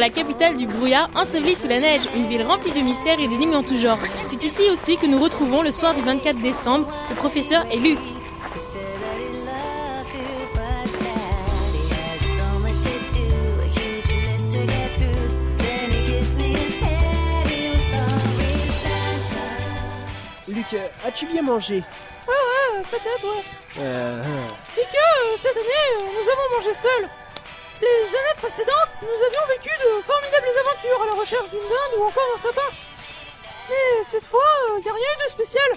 la capitale du brouillard, ensevelie sous la neige, une ville remplie de mystères et d'énigmes en tout genre. C'est ici aussi que nous retrouvons le soir du 24 décembre le professeur et Luc. Luc, as-tu bien mangé? Ouais, ouais, peut-être, ouais. Euh, C'est que euh, cette année, euh, nous avons mangé seuls. Les années précédentes, nous avions vécu de formidables aventures à la recherche d'une dinde ou encore d'un sapin. Mais cette fois, il n'y a rien eu de spécial.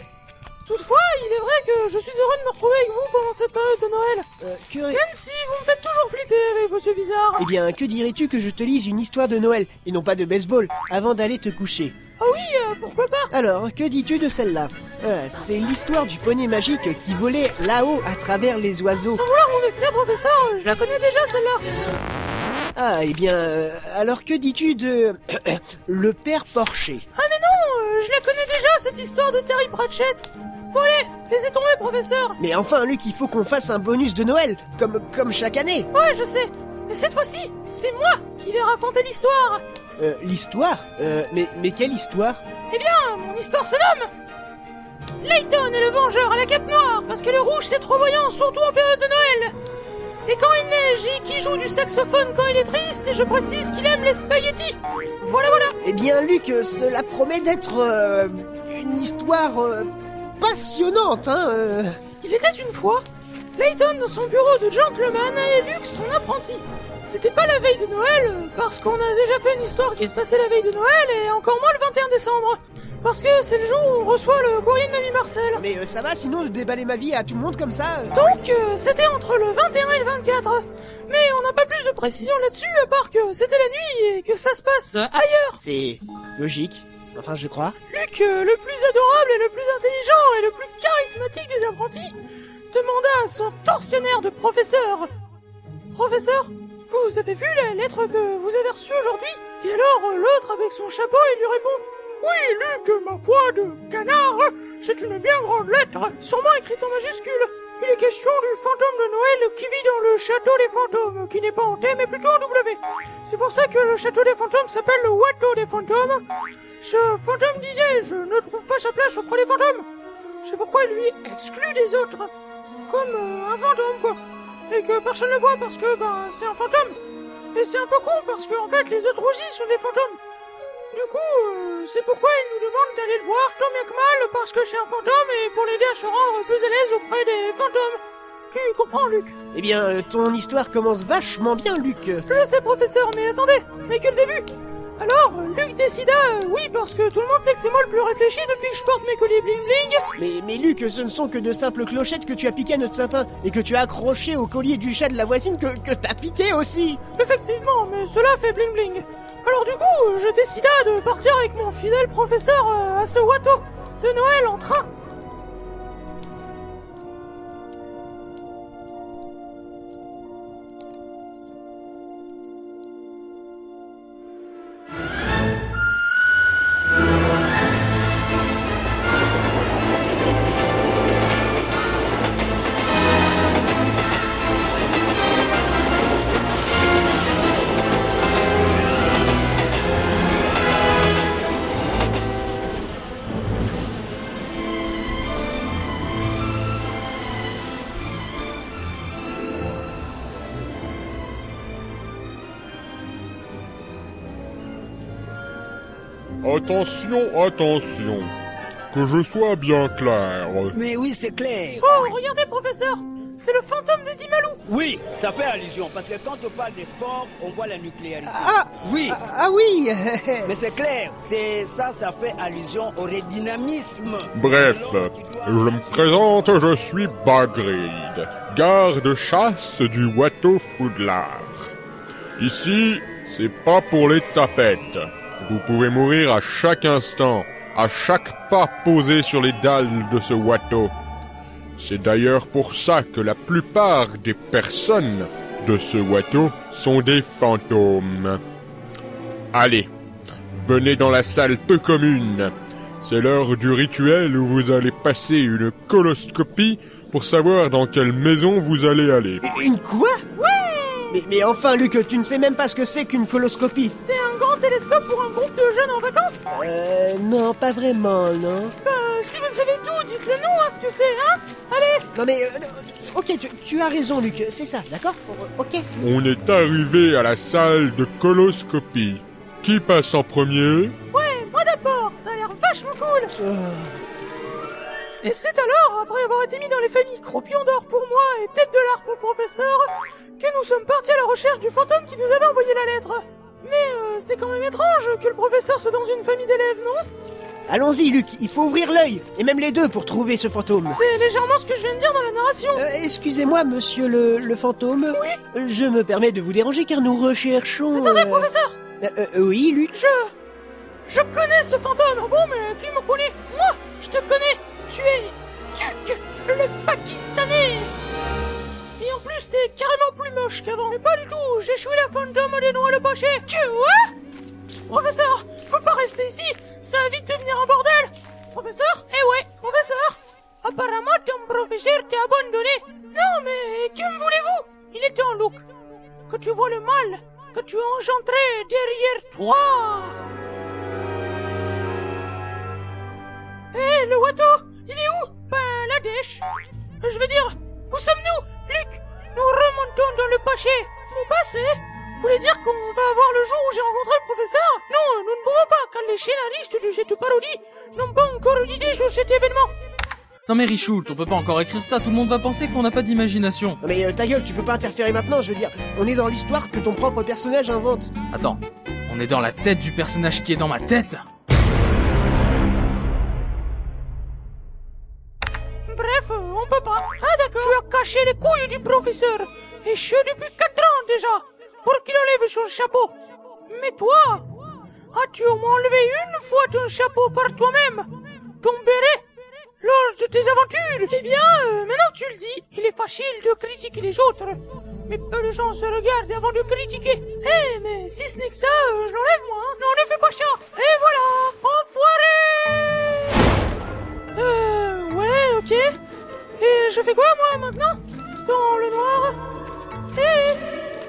Toutefois, il est vrai que je suis heureux de me retrouver avec vous pendant cette période de Noël. euh, que... Même si vous me faites toujours flipper avec vos yeux bizarres. Eh bien, que dirais-tu que je te lise une histoire de Noël, et non pas de baseball, avant d'aller te coucher? Ah oui, euh, pourquoi pas Alors, que dis-tu de celle-là Euh, C'est l'histoire du poney magique qui volait là-haut à travers les oiseaux. Sans vouloir vous vexer, professeur, je la connais déjà celle-là. Ah, eh bien, euh, alors que dis-tu de... le père Porcher Ah mais non, euh, je la connais déjà cette histoire de Terry Pratchett. Bon allez, laissez tomber, professeur. Mais enfin, Luc, il faut qu'on fasse un bonus de Noël, comme, comme chaque année Ouais, je sais. Mais cette fois-ci, c'est moi qui vais raconter l'histoire. Euh, l'histoire Euh, mais, mais quelle histoire? Eh bien, mon histoire se nomme Layton est le vengeur à la cape noire, parce que le rouge c'est trop voyant, surtout en période de Noël. Et quand il neige, qui joue du saxophone quand il est triste, et je précise qu'il aime les spaghettis. Voilà, voilà. Eh bien, Luc, cela promet d'être euh, une histoire passionnante, hein. Il était une fois Layton dans son bureau de gentleman et Luke son apprenti. C'était pas la veille de Noël, parce qu'on a déjà fait une histoire qui se passait la veille de Noël, et encore moins le 21 décembre. Parce que c'est le jour où on reçoit le courrier de Mamie Marcel. Mais euh, ça va sinon de déballer ma vie à tout le monde comme ça euh Donc, euh, c'était entre le 21 et le 24. Mais on n'a pas plus de précision là-dessus, à part que c'était la nuit et que ça se passe ailleurs. C'est logique, enfin je crois. Luc, le plus adorable et le plus intelligent et le plus charismatique des apprentis, demanda à son tortionnaire de professeur. Professeur, vous avez vu la lettre que vous avez reçue aujourd'hui? Et alors, l'autre avec son chapeau, il lui répond Oui, Luc, ma foi de canard, c'est une bien grande lettre, sûrement écrite en majuscule. Il est question du fantôme de Noël qui vit dans le château des fantômes, qui n'est pas en T mais plutôt en W. C'est pour ça que le château des fantômes s'appelle le Watteau des fantômes. Ce fantôme disait Je ne trouve pas sa place auprès des fantômes. C'est pourquoi il lui exclut des autres. Comme euh, un fantôme, quoi. Et que personne ne le voit parce que, ben, c'est un fantôme. Et c'est un peu con parce qu'en fait, les autres aussi sont des fantômes. Du coup, euh, c'est pourquoi il nous demande d'aller le voir tant bien que mal parce que c'est un fantôme et pour l'aider à se rendre plus à l'aise auprès des fantômes. Tu comprends, Luc? Eh bien, euh, ton histoire commence vachement bien, Luc. Je sais, professeur, mais attendez, ce n'est que le début. Alors, Luc décida, euh, oui, parce que tout le monde sait que c'est moi le plus réfléchi depuis que je porte mes colliers bling bling. Mais, mais Luc, ce ne sont que de simples clochettes que tu as piquées à notre sapin et que tu as accrochées au collier du chat de la voisine que, que t'as piqué aussi. Effectivement, mais cela fait bling bling. Alors du coup, je décida de partir avec mon fidèle professeur euh, à ce Watteau de Noël en train. Attention, attention. Que je sois bien clair. Mais oui, c'est clair. Oh, regardez, professeur C'est le fantôme de Dimalou Oui, ça fait allusion, parce que quand on parle des sports, on voit la nucléarité. Ah Oui, Ah oui mais c'est clair, c'est ça, ça fait allusion au redynamisme. Bref, je me présente, je suis Bagrid, garde-chasse du Watteau Foudlard. Ici, c'est pas pour les tapettes. Vous pouvez mourir à chaque instant, à chaque pas posé sur les dalles de ce Watteau. C'est d'ailleurs pour ça que la plupart des personnes de ce Watteau sont des fantômes. Allez, venez dans la salle peu commune. C'est l'heure du rituel où vous allez passer une coloscopie pour savoir dans quelle maison vous allez aller. Une quoi? Mais, mais enfin, Luc, tu ne sais même pas ce que c'est qu'une coloscopie. C'est un grand télescope pour un groupe de jeunes en vacances Euh, non, pas vraiment, non. Ben, si vous savez tout, dites-le nous, hein, ce que c'est, hein Allez Non mais, euh, ok, tu, tu as raison, Luc, c'est ça, d'accord Ok. On est arrivé à la salle de coloscopie. Qui passe en premier? Ouais, moi d'abord, ça a l'air vachement cool Euh, Et c'est alors, après avoir été mis dans les familles Croupion d'or pour moi et Tête de l'art pour le professeur, que nous sommes partis à la recherche du fantôme qui nous avait envoyé la lettre. Mais euh, c'est quand même étrange que le professeur soit dans une famille d'élèves, non? Allons-y, Luc, il faut ouvrir l'œil, et même les deux pour trouver ce fantôme. C'est légèrement ce que je viens de dire dans la narration. Euh, Excusez-moi, monsieur le, le fantôme. Oui? Je me permets de vous déranger car nous recherchons... Attendez, euh, professeur euh, oui, Luc? Je... Je connais ce fantôme Bon, mais qui me connaît Moi Je te connais Tu es... Duc, le Pakistanais. Et en plus, t'es carrément plus moche qu'avant. Mais pas du tout J'ai choué la fantôme des noix le paché Tu vois? Professeur, faut pas rester ici Ça va vite devenir un bordel. Professeur? Eh ouais, professeur. Apparemment, ton professeur t'a abandonné. Non, mais que me voulez-vous? Il est temps, Luke que tu vois le mal que tu as engendré derrière toi. Hé, le Watto, il est où? Ben, la dèche. Euh, Je veux dire, où sommes-nous, Luc Nous remontons dans le paché. Mon passé? Vous voulez dire qu'on va avoir le jour où j'ai rencontré le professeur? Non, nous ne pouvons pas, car les scénaristes de cette parodie n'ont pas encore eu d'idée sur cet événement. Non mais Richoult, on peut pas encore écrire ça, tout le monde va penser qu'on n'a pas d'imagination. Non mais euh, ta gueule, tu peux pas interférer maintenant, je veux dire, on est dans l'histoire que ton propre personnage invente. Attends, on est dans la tête du personnage qui est dans ma tête caché les couilles du professeur. Et ce depuis 4 ans déjà. Pour qu'il enlève son chapeau. Mais toi, as-tu au moins enlevé une fois ton chapeau par toi-même Ton béret Lors de tes aventures? Eh bien, euh, maintenant que tu le dis, il est facile de critiquer les autres. Mais peu de gens se regardent avant de critiquer. Eh, mais si ce n'est que ça, je l'enlève moi. hein. Non, ne fais pas ça. Et voilà, enfoiré Euh, ouais, ok. Et je fais quoi, moi, maintenant Dans le noir Eh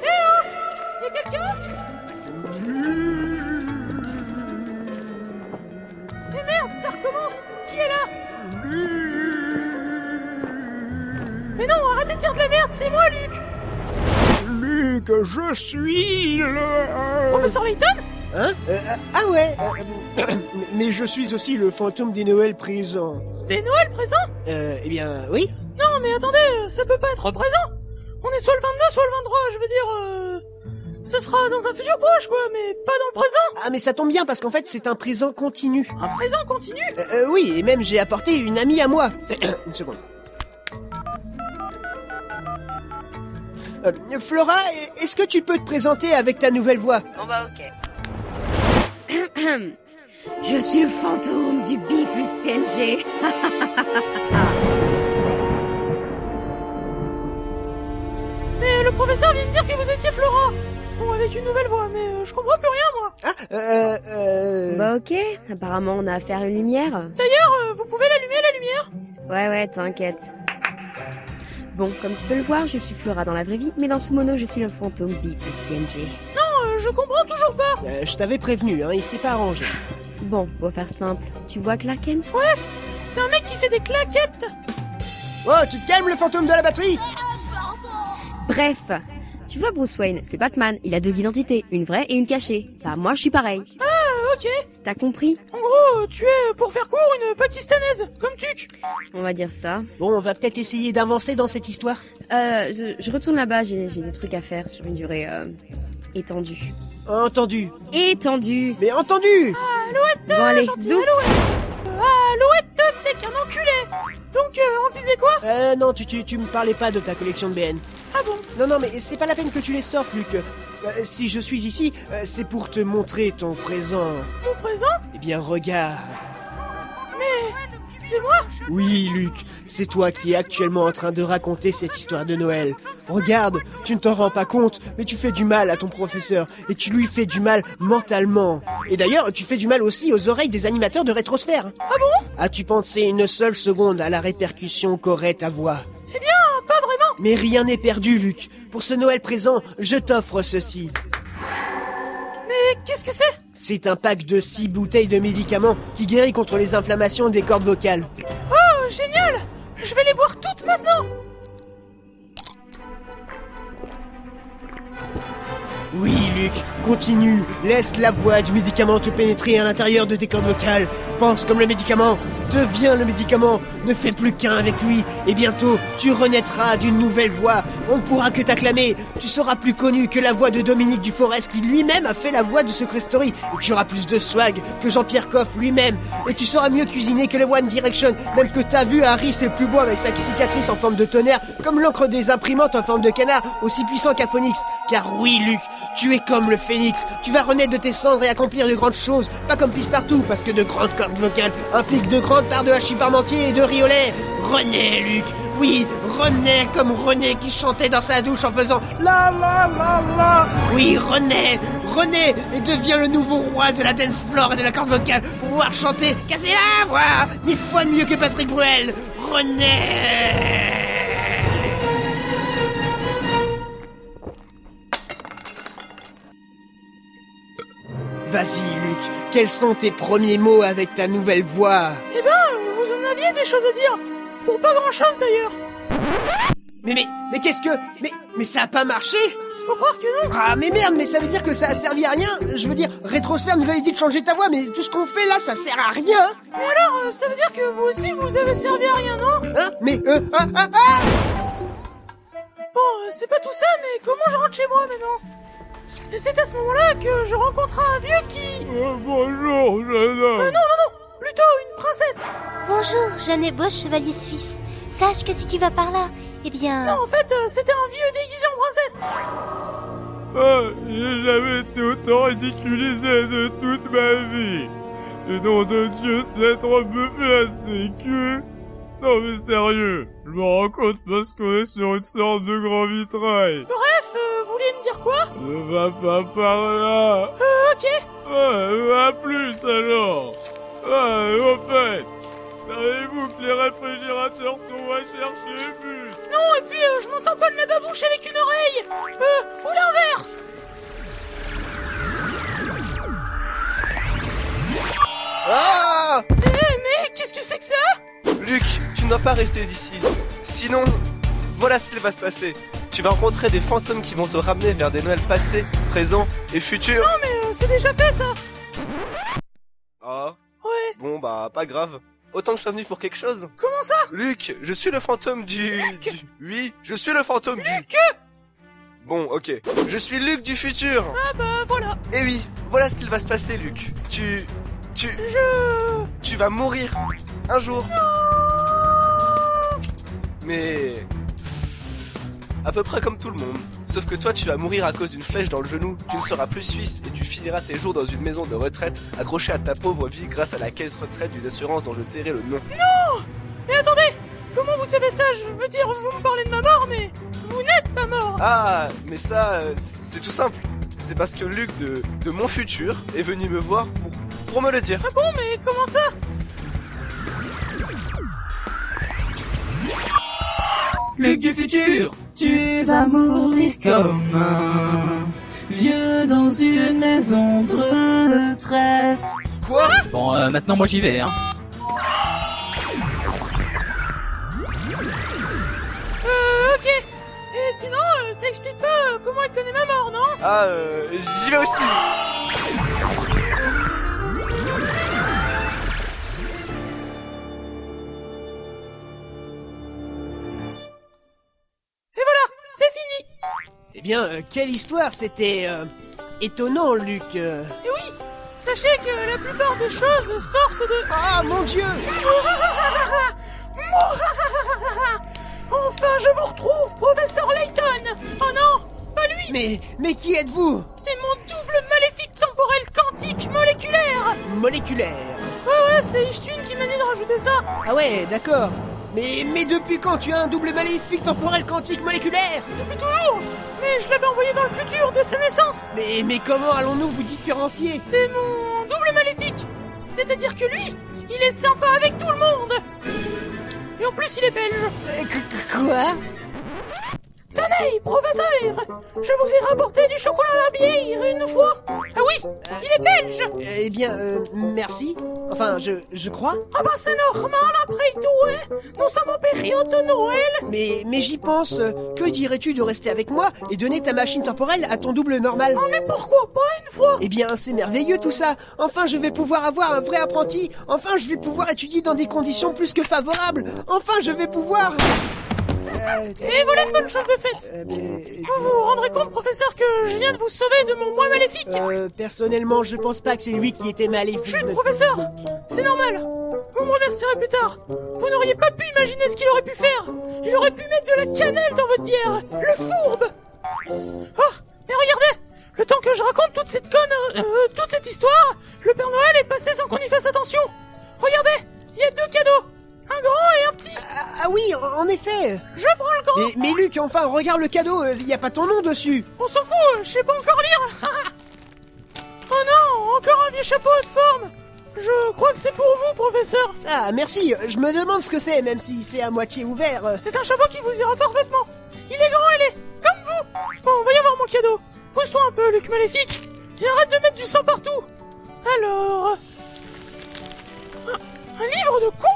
Eh oh Y'a quelqu'un Eh merde, ça recommence Qui est là Mais non, arrêtez de dire de la merde, c'est moi, Luc Luc, je suis le... Professeur Layton Hein Euh, Ah ouais euh, Mais je suis aussi le fantôme des Noëls présents. Des Noëls présents Euh, eh bien, oui Non, mais attendez, ça peut pas être présent On est soit le 22, soit le 23, je veux dire... Euh... Ce sera dans un futur proche, quoi, mais pas dans le présent Ah mais ça tombe bien parce qu'en fait c'est un présent continu. Un présent continu Euh, euh, oui, et même j'ai apporté une amie à moi. une seconde. Euh, Flora, est-ce que tu peux te présenter avec ta nouvelle voix? Bon bah ok. Je suis le fantôme du B plus CNG. Mais le professeur vient de dire que vous étiez Flora Bon, avec une nouvelle voix, mais euh, je comprends plus rien, moi Ah, euh, euh... Bah ok. Apparemment on a affaire à une lumière. D'ailleurs, euh, vous pouvez l'allumer, la lumière? Ouais ouais, t'inquiète. Bon, comme tu peux le voir, je suis Flora dans la vraie vie, mais dans ce mono, je suis le fantôme B plus CNG. Je comprends toujours pas euh, je t'avais prévenu, hein, il s'est pas arrangé. Bon, pour faire simple, tu vois Clark Kent? Ouais, c'est un mec qui fait des claquettes Oh, tu te calmes le fantôme de la batterie Bref, tu vois Bruce Wayne, c'est Batman, il a deux identités, une vraie et une cachée. Bah moi je suis pareil. Ah, ok T'as compris? En gros, tu es, pour faire court, une pakistanaise, comme Tuc On va dire ça. Bon, on va peut-être essayer d'avancer dans cette histoire. Euh, je, je retourne là-bas, j'ai j'ai des trucs à faire sur une durée euh, étendue. Entendu. Étendue Mais entendu Alouette Bon allez, zou Alouette, t'es qu'un enculé Donc, euh, on disait quoi? Euh, non, tu, tu, tu me parlais pas de ta collection de BN. Ah bon? Non, non, mais c'est pas la peine que tu les sortes, Luc. Euh, si je suis ici, euh, c'est pour te montrer ton présent. Mon présent? Eh bien, regarde. Mais... C'est moi Oui, Luc, c'est toi qui es actuellement en train de raconter cette histoire de Noël. Regarde, tu ne t'en rends pas compte, mais tu fais du mal à ton professeur, et tu lui fais du mal mentalement. Et d'ailleurs, tu fais du mal aussi aux oreilles des animateurs de rétrosphère. Ah bon? As-tu pensé une seule seconde à la répercussion qu'aurait ta voix? Eh bien, pas vraiment Mais rien n'est perdu, Luc. Pour ce Noël présent, je t'offre ceci. Qu'est-ce que c'est? C'est un pack de 6 bouteilles de médicaments qui guérit contre les inflammations des cordes vocales. Oh, génial Je vais les boire toutes maintenant Oui, Luc, continue. Laisse la voix du médicament te pénétrer à l'intérieur de tes cordes vocales. Pense comme le médicament. Deviens le médicament. Ne fais plus qu'un avec lui. Et bientôt, tu renaîtras d'une nouvelle voix. On ne pourra que t'acclamer. Tu seras plus connu que la voix de Dominique Duforest qui lui-même a fait la voix de Secret Story. Et tu auras plus de swag que Jean-Pierre Coff lui-même. Et tu sauras mieux cuisiner que le One Direction. Même que t'as vu Harry, c'est plus beau avec sa cicatrice en forme de tonnerre. Comme l'encre des imprimantes en forme de canard. Aussi puissant qu'un phoenix. Car oui, Luc, tu es comme le phénix. Tu vas renaître de tes cendres et accomplir de grandes choses. Pas comme Pissepartout, parce que de grandes cordes vocales impliquent de grandes parts de hachis parmentier et de riolet. Renais, Luc. Oui, René comme René qui chantait dans sa douche en faisant la la la la. Oui, René, René, et devient le nouveau roi de la dance floor et de la corde vocale pour pouvoir chanter Casser la voix, mille fois mieux que Patrick Bruel. René. Vas-y, Luc, quels sont tes premiers mots avec ta nouvelle voix? Eh ben, vous en aviez des choses à dire. Pour pas grand-chose d'ailleurs. Mais mais mais qu'est-ce que mais mais ça a pas marché? Faut croire que non. Ah mais merde, mais ça veut dire que ça a servi à rien. Je veux dire, Rétrosphère nous avait dit de changer ta voix, mais tout ce qu'on fait là, ça sert à rien. Mais alors, euh, ça veut dire que vous aussi vous avez servi à rien, non? Hein? Mais euh ah, ah, ah Bon, euh, c'est pas tout ça, mais comment je rentre chez moi maintenant? Et c'est à ce moment-là que je rencontre un vieux qui... Euh, bonjour, jeune Euh, non, non, non Plutôt une princesse Bonjour, jeune et beau chevalier suisse. Sache que si tu vas par là, eh bien... Non, en fait, euh, c'était un vieux déguisé en princesse Ah, j'ai jamais été autant ridiculisé de toute ma vie. Le nom de Dieu, cette robe me fait assez cul. Non mais sérieux, je me rends compte parce qu'on est sur une sorte de grand vitrail. Euh, vous vouliez me dire quoi? Ne va pas par là. Euh, ok à plus alors. Ah, au fait, savez-vous que les réfrigérateurs sont recherchés et but Non, et puis euh, je m'entends pas de ma babouche avec une oreille Euh, ou l'inverse Ah Eh, mais qu'est-ce que c'est que ça? Luc, tu ne dois pas rester ici. Sinon, voilà ce qu'il va se passer. Tu vas rencontrer des fantômes qui vont te ramener vers des Noëls passés, présents et futurs. Non, mais euh, c'est déjà fait, ça Ah, Ouais, bon bah pas grave. Autant que je sois venu pour quelque chose. comment ça? Luc, je suis le fantôme du... du- Oui, je suis le fantôme du... Luc Bon, ok. Je suis Luc du futur. Ah bah, voilà Et oui, voilà ce qu'il va se passer, Luc. Tu... Tu... Je... Tu vas mourir. Un jour. Mais... À peu près comme tout le monde. Sauf que toi, tu vas mourir à cause d'une flèche dans le genou, tu ne seras plus suisse et tu finiras tes jours dans une maison de retraite, accroché à ta pauvre vie grâce à la caisse retraite d'une assurance dont je tairai le nom. Mais attendez Comment vous savez ça? Je veux dire, vous me parlez de ma mort, mais... Vous n'êtes pas mort Ah, mais ça, c'est tout simple. C'est parce que Luc de, de mon futur est venu me voir pour, pour me le dire. Ah bon, mais comment ça? Luc du futur, tu vas mourir comme un vieux dans une maison de retraite. Quoi? Bon, euh, maintenant moi j'y vais, hein. Euh, ok Et sinon, euh, ça explique pas euh, comment elle connaît ma mort, non? Ah, euh, j'y vais aussi. Bien, euh, quelle histoire C'était euh, étonnant, Luc. euh. Et oui Sachez que la plupart des choses sortent de... Ah mon Dieu Enfin, je vous retrouve, professeur Layton Oh non, pas lui Mais mais qui êtes-vous? C'est mon double maléfique temporel quantique moléculaire Moléculaire. Ouais, ouais, c'est Ishtun qui m'a dit de rajouter ça Ah ouais, d'accord. Mais mais depuis quand tu as un double maléfique temporel quantique moléculaire Depuis toujours Mais je l'avais envoyé dans le futur, de sa naissance Mais mais comment allons-nous vous différencier C'est mon double maléfique C'est-à-dire que lui, il est sympa avec tout le monde Et en plus, il est belge Euh, qu- qu- Quoi? Tenez, professeur Je vous ai rapporté du chocolat à la bière une fois Ah oui, il est belge Eh bien, euh, merci. Enfin, je, je crois. Ah bah c'est normal après tout, hein Nous sommes en période de Noël Mais, mais j'y pense. Que dirais-tu de rester avec moi et donner ta machine temporelle à ton double normal? Oh mais pourquoi pas une fois? Eh bien, c'est merveilleux tout ça. Enfin, je vais pouvoir avoir un vrai apprenti. Enfin, je vais pouvoir étudier dans des conditions plus que favorables. Enfin, je vais pouvoir... Euh, Et voilà une bonne chose de faite. euh, mais- Vous vous rendrez compte, professeur, que je viens de vous sauver de mon moi maléfique. Euh, personnellement, je pense pas que c'est lui qui était maléfique. Chut, professeur. C'est normal. Vous me remercierez plus tard. Vous n'auriez pas pu imaginer ce qu'il aurait pu faire. Il aurait pu mettre de la cannelle dans votre bière. Le fourbe. Oh Et regardez. Le temps que je raconte toute cette conne... euh, euh, toute cette histoire, le Père Noël est passé sans qu'on y fasse attention en, effet. Je prends le grand Mais, mais Luc, enfin, regarde le cadeau. Il y a pas ton nom dessus. On s'en fout, je sais pas encore lire Oh non, encore un vieux chapeau de forme Je crois que c'est pour vous, professeur Ah, merci. Je me demande ce que c'est, même si c'est à moitié ouvert. C'est un chapeau qui vous ira parfaitement Il est grand et laid, comme vous Bon, voyons voir mon cadeau Pousse-toi un peu, Luc Maléfique Et arrête de mettre du sang partout Alors... Un, livre de con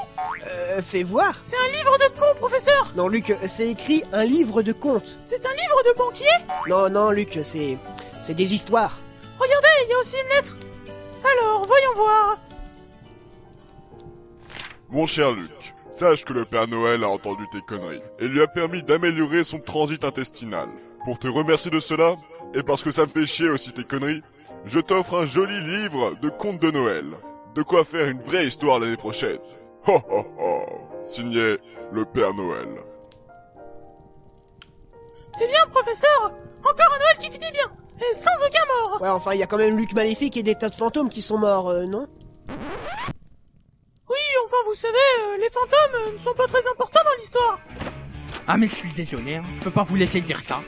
Euh, fais voir. C'est un livre de con, professeur Non, Luc, c'est écrit un livre de contes. C'est un livre de banquier Non, non, Luc, c'est. C'est des histoires. Regardez, il y a aussi une lettre Alors, voyons voir Mon cher Luc, sache que le Père Noël a entendu tes conneries et lui a permis d'améliorer son transit intestinal. Pour te remercier de cela, et parce que ça me fait chier aussi tes conneries, je t'offre un joli livre de contes de Noël. De quoi faire une vraie histoire l'année prochaine. Ho ho ho Signé le Père Noël. C'est bien, professeur Encore un Noël qui finit bien Et sans aucun mort Ouais, enfin, il y a quand même Luc Maléfique et des tas de fantômes qui sont morts, euh, non? Oui, enfin, vous savez, euh, les fantômes euh, ne sont pas très importants dans l'histoire Ah mais je suis désolé, hein. je peux pas vous laisser dire ça.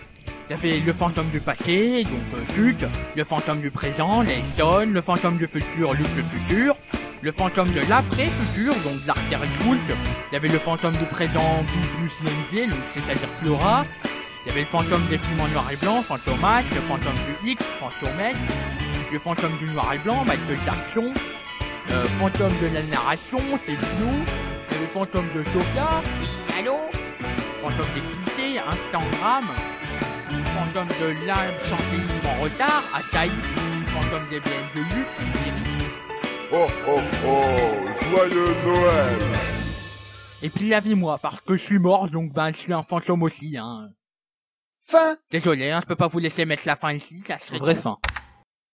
Il y avait le fantôme du passé, donc euh, le fantôme du présent, Layson, le fantôme du futur, Luc le futur, le fantôme de l'après-futur, donc l'artère Hulk, il y avait le fantôme du présent, CNG, donc c'est-à-dire Flora, il y avait le fantôme des films en noir et blanc, Fantomas, le fantôme du X, Fantomètre, le fantôme du noir et blanc, Michael Jackson, euh, fantôme de la narration, c'est Blue, il y avait le fantôme de Sophia, allô fantôme d'équité, Instagram, fantôme de l'absentéisme en retard, Asahi, fantôme des BN de Iris. Oh oh oh Joyeux Noël Et puis il y avait moi, parce que je suis mort, donc ben je suis un fantôme aussi, hein. Fin Désolé, hein, je peux pas vous laisser mettre la fin ici, ça serait Vraie fin.